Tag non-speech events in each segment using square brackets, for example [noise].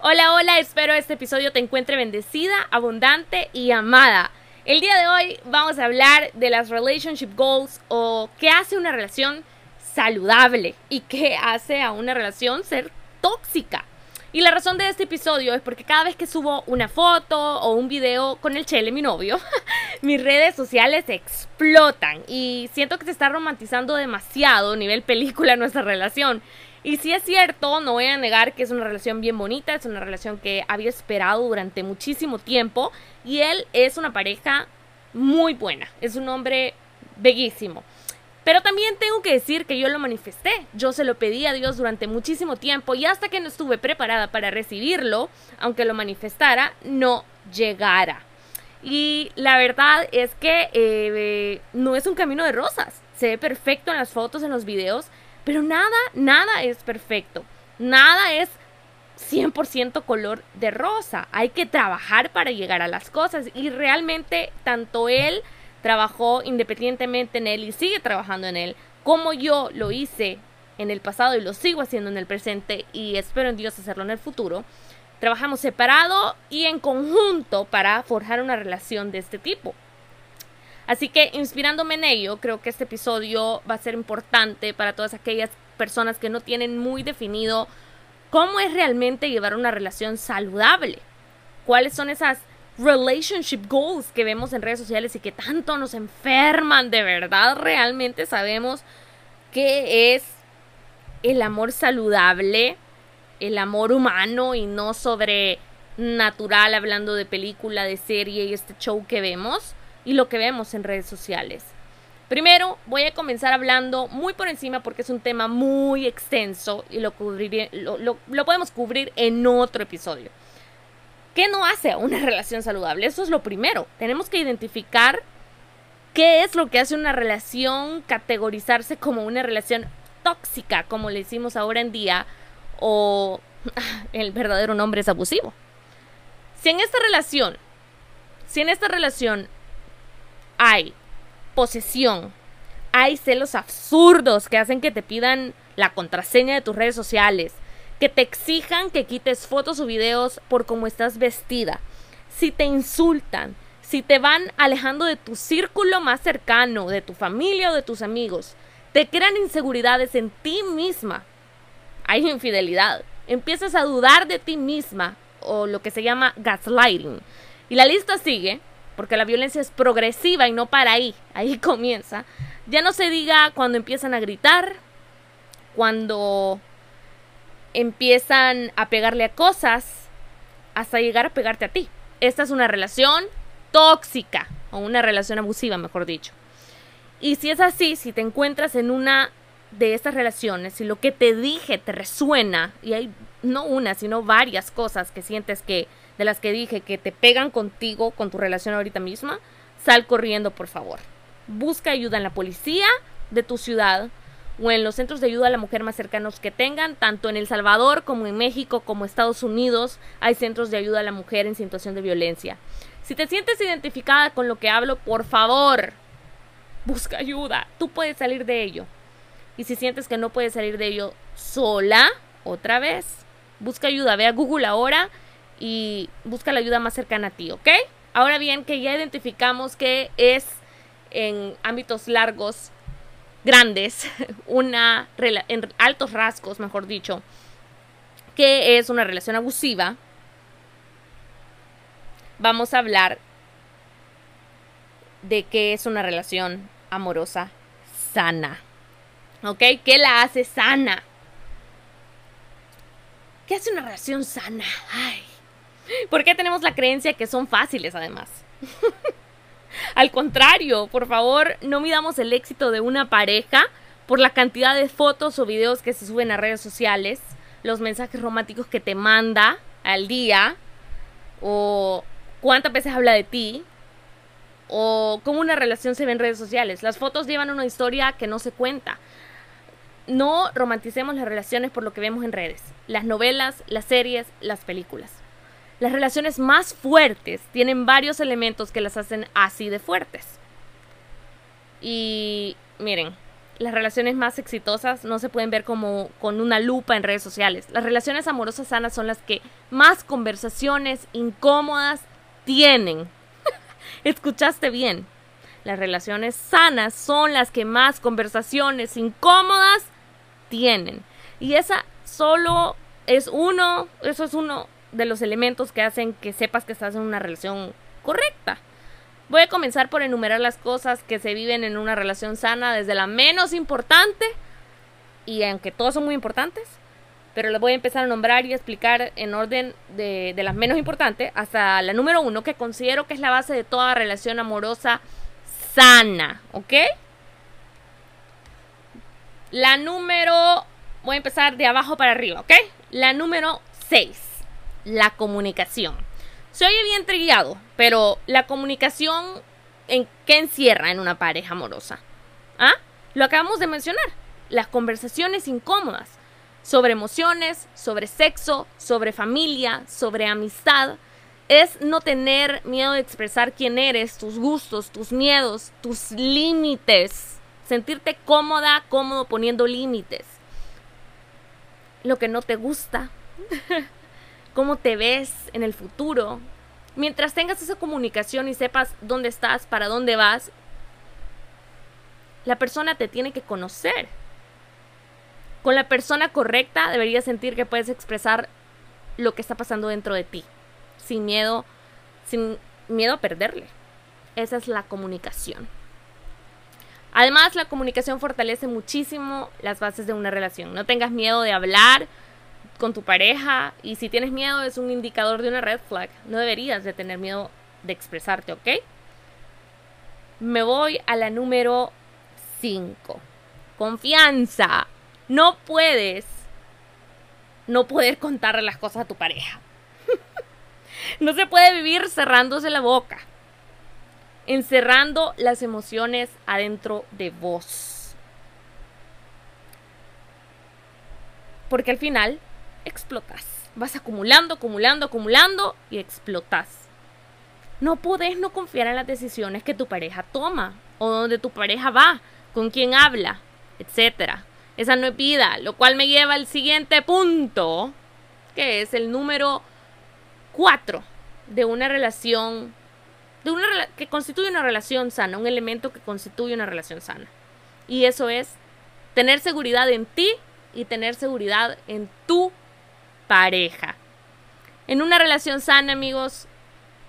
Hola, hola, espero este episodio te encuentre bendecida, abundante y amada. El día de hoy vamos a hablar de las relationship goals o qué hace una relación saludable y qué hace a una relación ser tóxica. Y la razón de este episodio es porque cada vez que subo una foto o un video con el Chele, mi novio, [laughs] mis redes sociales explotan y siento que se está romantizando demasiado nivel película nuestra relación. Y si es cierto, no voy a negar que es una relación bien bonita, es una relación que había esperado durante muchísimo tiempo y él es una pareja muy buena, es un hombre bellísimo. Pero también tengo que decir que yo lo manifesté, yo se lo pedí a Dios durante muchísimo tiempo y hasta que no estuve preparada para recibirlo, aunque lo manifestara, no llegara. Y la verdad es que eh, no es un camino de rosas, se ve perfecto en las fotos, en los videos, pero nada, nada es perfecto, nada es 100% color de rosa. Hay que trabajar para llegar a las cosas y realmente tanto él trabajó independientemente en él y sigue trabajando en él, como yo lo hice en el pasado y lo sigo haciendo en el presente y espero en Dios hacerlo en el futuro. Trabajamos separado y en conjunto para forjar una relación de este tipo. Así que inspirándome en ello, creo que este episodio va a ser importante para todas aquellas personas que no tienen muy definido cómo es realmente llevar una relación saludable. ¿Cuáles son esas relationship goals que vemos en redes sociales y que tanto nos enferman, de verdad realmente sabemos qué es el amor saludable, el amor humano y no sobrenatural hablando de película, de serie y este show que vemos y lo que vemos en redes sociales. Primero voy a comenzar hablando muy por encima porque es un tema muy extenso y lo, lo, lo podemos cubrir en otro episodio. ¿Qué no hace una [laughs] relación saludable? Eso es lo primero. Tenemos que identificar qué es lo que hace una relación categorizarse como una relación tóxica, como le decimos ahora en día, o [laughs] el verdadero nombre es abusivo. Si en esta relación, si en esta relación hay posesión, hay celos absurdos que hacen que te pidan la contraseña de tus redes sociales, que te exijan que quites fotos o videos por cómo estás vestida, si te insultan, si te van alejando de tu círculo más cercano, de tu familia o de tus amigos, te crean inseguridades en ti misma, hay infidelidad, empiezas a dudar de ti misma o lo que se llama gaslighting. Y la lista sigue, porque la violencia es progresiva y no para ahí, ahí [laughs] comienza. Ya no se diga cuando empiezan a gritar, cuando empiezan a pegarle a cosas hasta llegar a pegarte a ti. Esta es una relación tóxica o una relación abusiva, mejor dicho. Y si es así, si te encuentras en una de estas relaciones y lo que te dije te resuena y hay no una, sino varias cosas que sientes que de las que dije que te pegan contigo con tu relación ahorita misma, sal corriendo, por favor. Busca ayuda en la policía de tu ciudad o en los centros de ayuda a la mujer más cercanos que tengan, tanto en El Salvador como en México como Estados Unidos hay centros de ayuda a la mujer en situación de violencia. Si te sientes identificada con lo que hablo, por favor, busca ayuda. Tú puedes salir de ello. Y si sientes que no puedes salir de ello sola, otra vez, busca ayuda. Ve a Google ahora y busca la ayuda más cercana a ti, ¿ok? Ahora bien, que ya identificamos que es en ámbitos largos grandes, [laughs] una en altos rasgos, mejor dicho, que es una relación abusiva, vamos a hablar de qué es una relación amorosa sana. ¿Ok? ¿Qué la hace sana? ¿Qué hace una relación sana? Ay. [laughs] ¿Por qué tenemos la creencia que son fáciles además? [laughs] Al contrario, por favor, no midamos el éxito de una pareja por la cantidad de fotos o videos que se suben a redes sociales, los mensajes románticos que te manda al día, o cuántas veces habla de ti, o cómo una relación se ve en redes sociales. Las fotos llevan una historia que no se cuenta. No romanticemos las relaciones por lo que vemos en redes, las novelas, las series, las películas. Las relaciones más fuertes tienen varios elementos que las hacen así de fuertes. Y miren, las relaciones más exitosas no se pueden ver como con una lupa en redes sociales. Las relaciones amorosas sanas son las que más conversaciones incómodas tienen. [laughs] Escuchaste bien. Las relaciones sanas son las que más conversaciones incómodas tienen. Y esa solo es uno, eso es uno de los elementos que hacen que sepas que estás en una relación correcta. Voy a comenzar por enumerar las cosas que se viven en una relación sana desde la menos importante, y aunque todas son muy importantes, pero les voy a empezar a nombrar y explicar en orden de, de las menos importantes hasta la número uno, que considero que es la base de toda relación amorosa sana, ¿ok? La número, voy a empezar de abajo para arriba, ¿ok? La número 6, la comunicación. Se oye bien trillado, pero la comunicación, ¿en qué encierra en una pareja amorosa? ¿Ah? Lo acabamos de mencionar. Las conversaciones incómodas sobre emociones, sobre sexo, sobre familia, sobre amistad. Es no tener miedo de expresar quién eres, tus gustos, tus miedos, tus límites. Sentirte cómoda, cómodo poniendo límites. Lo que no te gusta. [laughs] cómo te ves en el futuro. Mientras tengas esa comunicación y sepas dónde estás, para dónde vas, la persona te tiene que conocer. Con la persona correcta deberías sentir que puedes expresar lo que está pasando dentro de ti, sin miedo, sin miedo a perderle. Esa es la comunicación. Además, la comunicación fortalece muchísimo las bases de una relación. No tengas miedo de hablar, con tu pareja y si tienes miedo es un indicador de una red flag. No deberías de tener miedo de expresarte, ¿ok? Me voy a la número 5. Confianza. No puedes no poder contarle las cosas a tu pareja. [laughs] no se puede vivir cerrándose la boca. Encerrando las emociones adentro de vos. Porque al final explotas. Vas acumulando, acumulando, acumulando y explotas. No podés no confiar en las decisiones que tu pareja toma o donde tu pareja va, con quién habla, etc. Esa no es vida, lo cual me lleva al siguiente punto, que es el número 4 de una relación de una que constituye una relación sana, un elemento que constituye una relación sana. Y eso es tener seguridad en ti y tener seguridad en tu pareja. En una relación sana, amigos,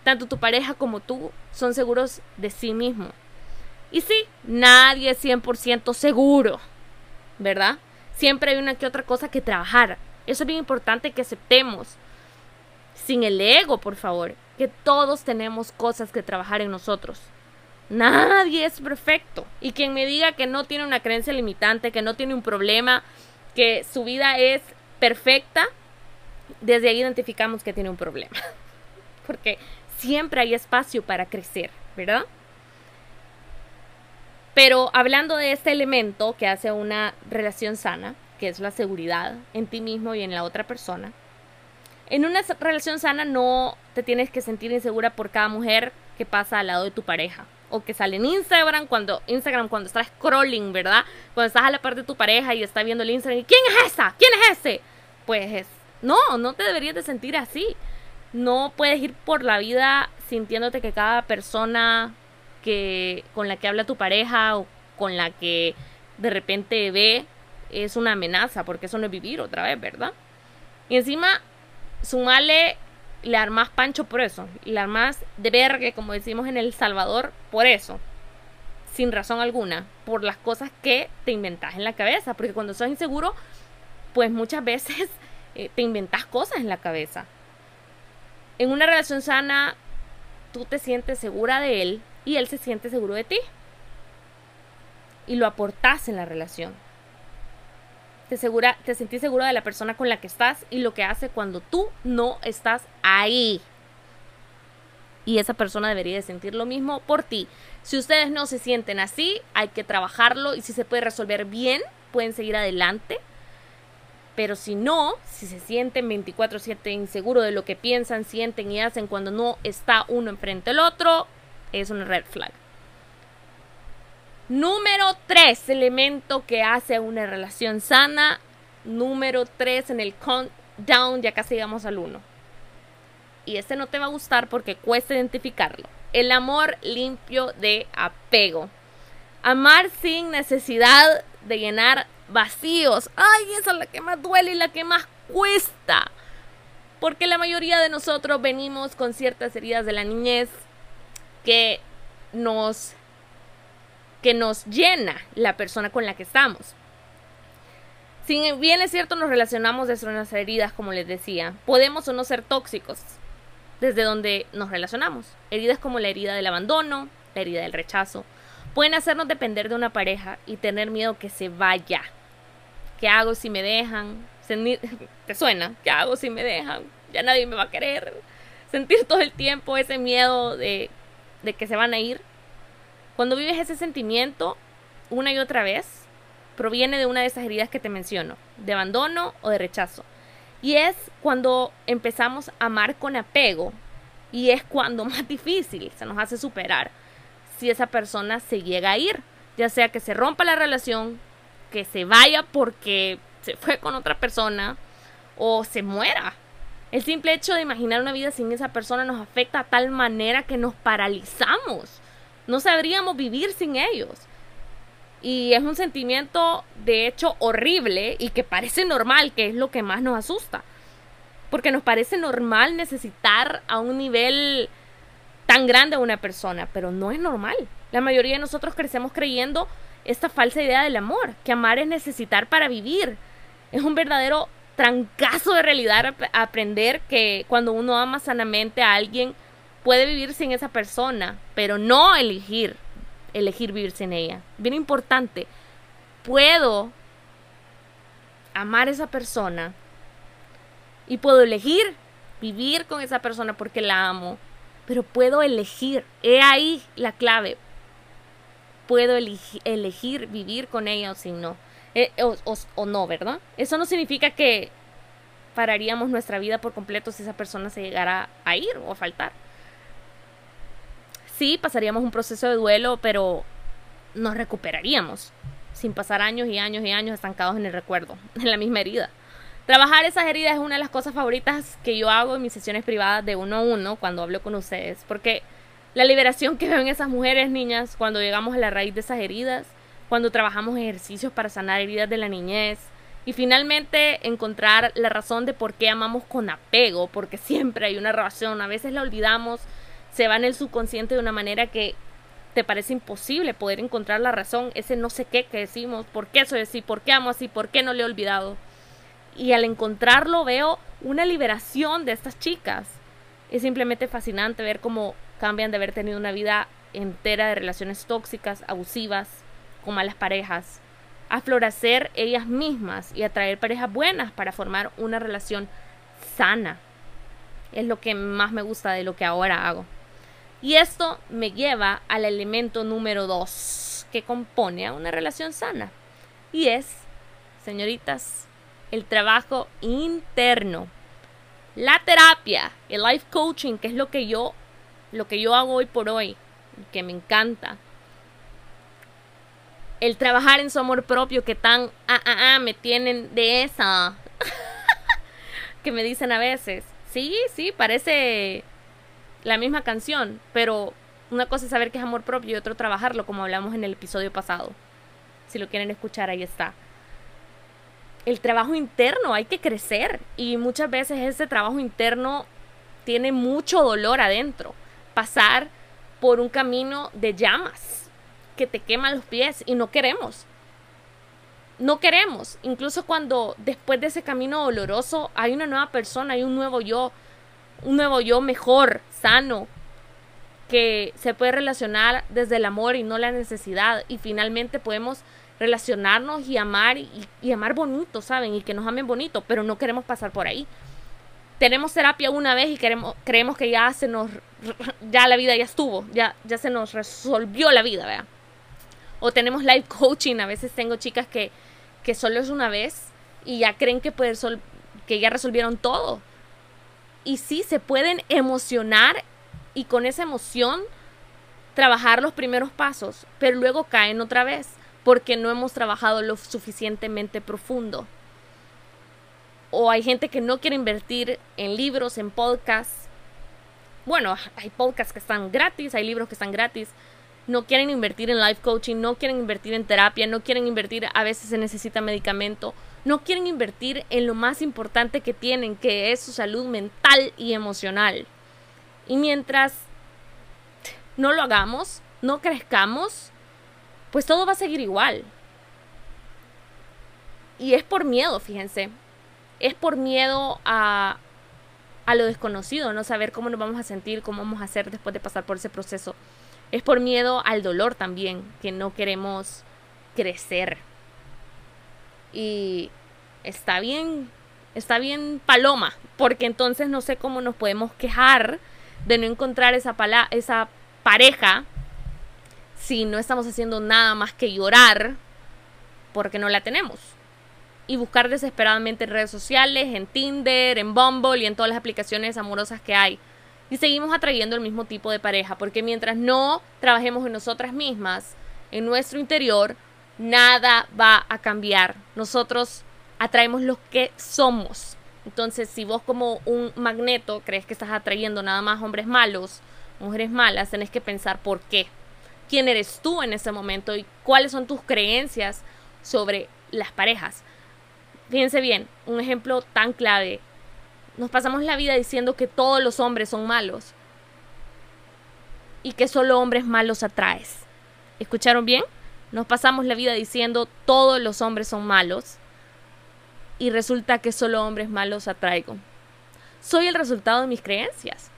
tanto tu pareja como tú son seguros de sí mismo. Y sí, nadie es 100% seguro, ¿verdad? Siempre hay una que otra cosa que trabajar. Eso es bien importante que aceptemos. Sin el ego, por favor. Que todos tenemos cosas que trabajar en nosotros. Nadie es perfecto. Y quien me diga que no tiene una creencia limitante, que no tiene un problema, que su vida es perfecta, desde ahí identificamos que tiene un problema. [laughs] Porque siempre hay espacio para crecer, ¿verdad? Pero hablando de este elemento que hace una relación sana, que es la seguridad en ti mismo y en la otra persona, en una relación sana no te tienes que sentir insegura por cada mujer que pasa al lado de tu pareja o que sale en Instagram cuando Instagram cuando estás scrolling, ¿verdad? Cuando estás a la parte de tu pareja y está viendo el Instagram y ¿quién es esa? ¿Quién es ese? Pues es no, no te deberías de sentir así. No puedes ir por la vida sintiéndote que cada persona que con la que habla tu pareja o con la que de repente ve es una amenaza, porque eso no es vivir otra vez, ¿verdad? Y encima, sumale le armas pancho por eso, le armas de verga, como decimos en El Salvador, por eso, sin razón alguna, por las cosas que te inventas en la cabeza, porque cuando sos inseguro, pues muchas veces eh, te inventas cosas en la cabeza. En una relación sana, tú te sientes segura de él y él se siente seguro de ti. Y lo aportas en la relación. Te, segura, te sentís seguro de la persona con la que estás y lo que hace cuando tú no estás ahí. Y esa persona debería de sentir lo mismo por ti. Si ustedes no se sienten así, hay que trabajarlo y si se puede resolver bien, pueden seguir adelante pero si no, si se sienten 24/7 inseguros de lo que piensan, sienten y hacen cuando no está uno enfrente del otro, es una red flag. Número 3, elemento que hace una relación sana. Número 3 en el countdown, ya casi llegamos al 1. Y este no te va a gustar porque cuesta identificarlo. El amor limpio de apego. Amar sin necesidad de llenar vacíos. Ay, esa es la que más duele y la que más cuesta. Porque la mayoría de nosotros venimos con ciertas heridas de la niñez que nos que nos llena la persona con la que estamos. Si bien es cierto, nos relacionamos desde nuestras heridas, como les decía, podemos o no ser tóxicos desde donde nos relacionamos. Heridas como la herida del abandono, la herida del rechazo, pueden hacernos depender de una pareja y tener miedo que se vaya. ¿Qué hago si me dejan? [laughs] ¿Te suena? ¿Qué hago si me dejan? Ya nadie me va a querer. Sentir todo el tiempo ese miedo de, de que se van a ir. Cuando vives ese sentimiento una y otra vez, proviene de una de esas heridas que te menciono, de abandono o de rechazo. Y es cuando empezamos a amar con apego y es cuando [laughs] más difícil se nos hace superar si esa persona se llega a ir, ya sea que se rompa la relación, que se vaya porque se fue con otra persona o se muera. El simple hecho de imaginar una vida sin esa persona nos afecta a tal manera que nos paralizamos. No sabríamos vivir sin ellos. Y es un sentimiento, de hecho, horrible y que parece normal, que es lo que más nos asusta. Porque nos parece normal necesitar a un nivel tan grande a una persona, pero no es normal. La mayoría de nosotros crecemos creyendo esta falsa idea del amor, que amar es necesitar para vivir. Es un verdadero trancazo de realidad aprender que cuando uno ama sanamente a alguien puede vivir sin esa persona, pero no elegir elegir vivir sin ella. Bien importante, puedo amar a esa persona y puedo elegir vivir con esa persona porque la amo, pero puedo elegir, he ahí la clave, puedo elegir vivir con ella o sin no, eh, o, o no, ¿verdad? Eso no significa que pararíamos nuestra vida por completo si esa persona se llegara a ir o a faltar sí, pasaríamos un proceso de duelo, pero nos recuperaríamos sin pasar años y años y años estancados en el recuerdo, [laughs] en la misma herida. Trabajar esas heridas es una de las cosas favoritas que yo hago en mis sesiones privadas de uno a uno cuando hablo con ustedes, porque la liberación que veo en esas mujeres, niñas, cuando llegamos a la raíz de esas heridas, cuando trabajamos ejercicios para sanar heridas de la niñez y finalmente encontrar la razón de por qué amamos con apego, porque siempre hay una razón, a veces la olvidamos se va en el subconsciente de una manera que te parece imposible poder encontrar la razón, ese no sé qué que decimos, por qué soy así, por qué amo así, por qué no le he olvidado. Y al encontrarlo veo una liberación de estas chicas. Es simplemente fascinante ver cómo cambian de haber tenido una vida entera de relaciones tóxicas, abusivas, con malas parejas, a florecer ellas mismas y a traer parejas buenas para formar una relación sana. Es lo que más me gusta de lo que ahora hago. Y esto me lleva al elemento número dos que compone a una relación sana. Y es, señoritas, el trabajo interno. La terapia, el life coaching, que es lo que yo, lo que yo hago hoy por hoy, que me encanta. El trabajar en su amor propio que tan ah, ah, ah, me tienen de esa. [laughs] que me dicen a veces. Sí, sí, parece la misma canción, pero una cosa es saber que es amor propio y otro trabajarlo, como hablamos en el episodio pasado. Si lo quieren escuchar, ahí está. El trabajo interno, hay que crecer y muchas veces ese trabajo interno tiene mucho dolor adentro. Pasar por un camino de llamas que te quema los pies y no queremos. No queremos, incluso cuando después de ese camino doloroso hay una nueva persona, hay un nuevo yo, un nuevo yo mejor, sano, que se puede relacionar desde el amor y no la necesidad. Y finalmente podemos relacionarnos y amar y, amar bonito, ¿saben? Y que nos amen bonito, pero no queremos pasar por ahí. Tenemos terapia una vez y queremos, creemos que ya se nos, ya la vida ya estuvo, ya, ya se nos resolvió la vida, ¿verdad? O tenemos life coaching, a veces tengo chicas que, que solo es una vez y ya creen que, que ya resolvieron todo y sí se pueden emocionar y con esa emoción trabajar los primeros pasos, pero luego caen otra vez porque no hemos trabajado lo suficientemente profundo. O hay gente que no quiere invertir en libros, en podcasts. Bueno, hay podcasts que están gratis, hay libros que están gratis. No quieren invertir en life coaching, no quieren invertir en terapia, no quieren invertir, a veces se necesita medicamento. No quieren invertir en lo más importante que tienen, que es su salud mental y emocional. Y mientras no lo hagamos, no crezcamos, pues todo va a seguir igual. Y es por miedo, fíjense. Es por miedo a, a lo desconocido, no saber cómo nos vamos a sentir, cómo vamos a hacer después de pasar por ese proceso. Es por miedo al dolor también, que no queremos crecer. Y está bien, está bien paloma, porque entonces no sé cómo nos podemos quejar de no encontrar esa, esa pareja si no estamos haciendo nada más que llorar porque no la tenemos. Y buscar desesperadamente en redes sociales, en Tinder, en Bumble y en todas las aplicaciones amorosas que hay. Y seguimos atrayendo el mismo tipo de pareja, porque mientras no trabajemos en nosotras mismas, en nuestro interior, nada va a cambiar. Nosotros atraemos lo que somos. Entonces, si vos como un magneto crees que estás atrayendo nada más hombres malos, mujeres malas, tenés que pensar por qué quién eres tú en ese momento y cuáles son tus creencias sobre las parejas. Fíjense bien, un ejemplo tan clave. Nos pasamos la vida diciendo que todos los hombres son malos y que solo hombres malos atraes. ¿Escucharon bien? Nos pasamos la vida diciendo todos los hombres son malos y resulta que solo hombres malos atraigo. Soy el resultado de mis creencias.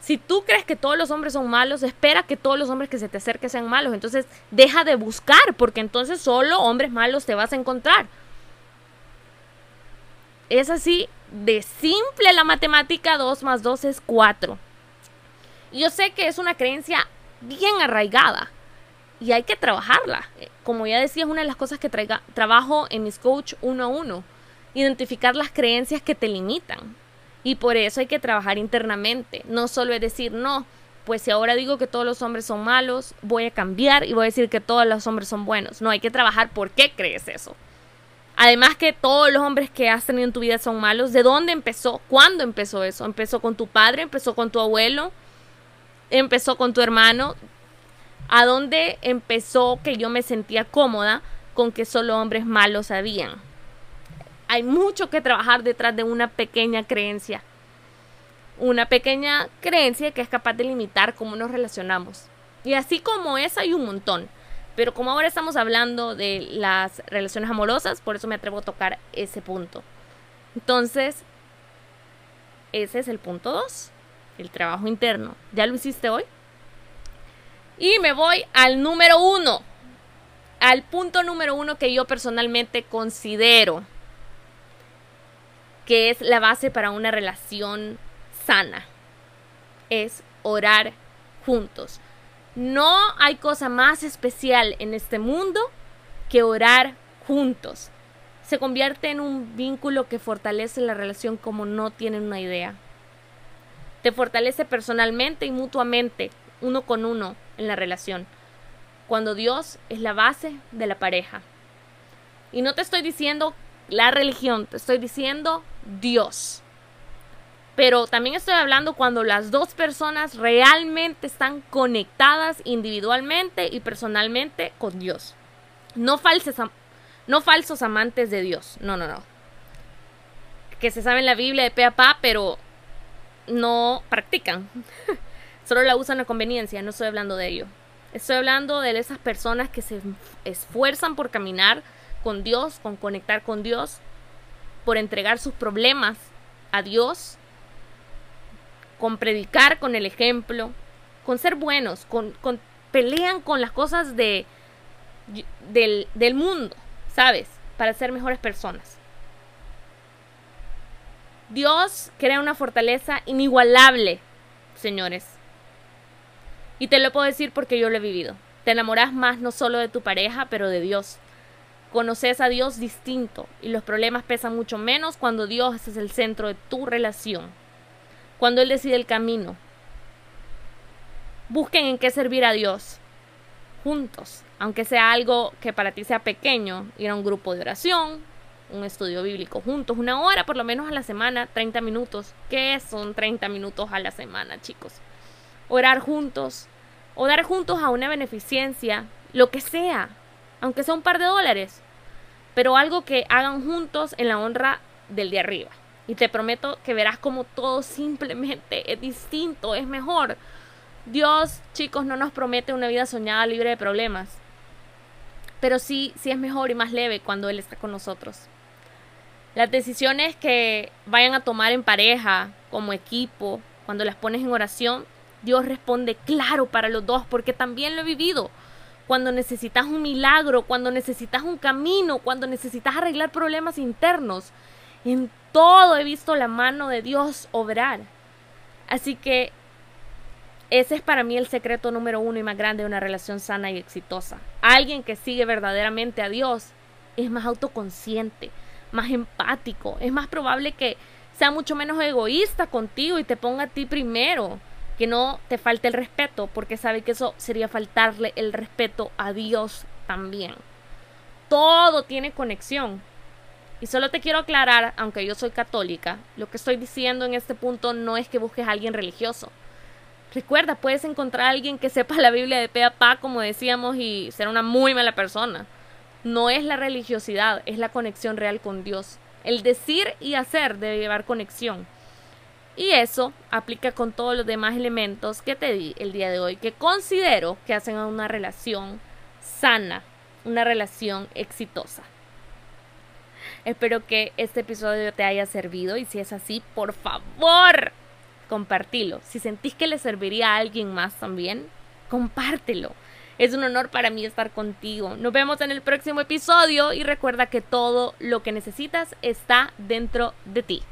Si tú crees que todos los hombres son malos, espera que todos los hombres que se te acerquen sean malos. Entonces, deja de buscar, porque entonces solo hombres malos te vas a encontrar. Es así de simple la matemática, 2 más 2 es 4. Yo sé que es una creencia bien arraigada y hay que trabajarla. Como ya decía, es una de las cosas que trabajo en mis coach uno a uno. Identificar las creencias que te limitan. Y por eso hay que trabajar internamente. No solo es decir, no, pues si ahora digo que todos los hombres son malos, voy a cambiar y voy a decir que todos los hombres son buenos. No, hay que trabajar por qué crees eso. Además que todos los hombres que has tenido en tu vida son malos. ¿De dónde empezó? ¿Cuándo empezó eso? ¿Empezó con tu padre? ¿Empezó con tu abuelo? ¿Empezó con tu hermano? ¿A dónde empezó que yo me sentía cómoda con que solo hombres malos habían? hay mucho que trabajar detrás de una pequeña creencia. Una pequeña creencia que es capaz de limitar cómo nos relacionamos. Y así como esa hay un montón. Pero como ahora estamos hablando de las relaciones amorosas, por eso me atrevo a tocar ese punto. Entonces, ese es el punto 2, el trabajo interno. ¿Ya lo hiciste hoy? Y me voy al número 1, al punto número 1 que yo personalmente considero que es la base para una relación sana. Es orar juntos. No hay cosa más especial en este mundo que orar juntos. Se convierte en un vínculo que fortalece la relación como no tienen una idea. Te fortalece personalmente y mutuamente, uno con uno, en la relación. Cuando Dios es la base de la pareja. Y no te estoy diciendo la religión, te estoy diciendo Dios. Pero también estoy hablando cuando las dos personas realmente están conectadas individualmente y personalmente con Dios. No, falsos, no falsos amantes de Dios. No, no, no. Que se saben la Biblia de pe a pa, pero no practican. [laughs] Solo la usan a conveniencia. No estoy hablando de ello. Estoy hablando de esas personas que se esfuerzan por caminar con Dios, con conectar con Dios, por entregar sus problemas a Dios, con predicar con el ejemplo, con ser buenos, con, pelean con las cosas de, del, del mundo, ¿sabes? Para ser mejores personas. Dios crea una fortaleza inigualable, señores. Y te lo puedo decir porque yo lo he vivido. Te enamoras más no solo de tu pareja, pero de Dios. Conoces a Dios distinto y los problemas pesan mucho menos cuando Dios es el centro de tu relación, cuando Él decide el camino. Busquen en qué servir a Dios juntos, aunque sea algo que para ti sea pequeño, ir a un grupo de oración, un estudio bíblico juntos, una hora por lo menos a la semana, 30 minutos. ¿Qué son 30 minutos a la semana, chicos? Orar juntos, o dar juntos a una beneficencia, lo que sea, aunque sea un par de dólares, pero algo que hagan juntos en la honra del de arriba. Y te prometo que verás como todo simplemente es distinto, es mejor. Dios, chicos, no nos promete una vida soñada libre de problemas. Pero sí, sí es mejor y más leve cuando Él está con nosotros. Las decisiones que vayan a tomar en pareja, como equipo, cuando las pones en oración, Dios responde claro para los dos, porque también lo he vivido. Cuando necesitas un milagro, cuando necesitas un camino, cuando necesitas arreglar problemas internos, en todo he visto la mano de Dios obrar. Así que ese es para mí el secreto número uno y más grande de una relación sana y exitosa. Alguien que sigue verdaderamente a Dios es más autoconsciente, más empático, es más probable que sea mucho menos egoísta contigo y te ponga a ti primero, que no te falte el respeto, porque sabe que eso sería faltarle el respeto a Dios también. Todo tiene conexión. Y solo te quiero aclarar, aunque yo soy católica, lo que estoy diciendo en este punto no es que busques a alguien religioso. Recuerda, puedes encontrar a alguien que sepa la Biblia de pe a pa, como decíamos, y ser una muy mala persona. No es la religiosidad, es la conexión real con Dios. El decir y hacer debe llevar conexión. Y eso aplica con todos los demás elementos que te di el día de hoy, que considero que hacen a una relación sana, una relación exitosa. Espero que este episodio te haya servido y si es así, por favor, compartilo. Si sentís que le serviría a alguien más también, compártelo. Es un honor para mí estar contigo. Nos vemos en el próximo episodio y recuerda que todo lo que necesitas está dentro de ti.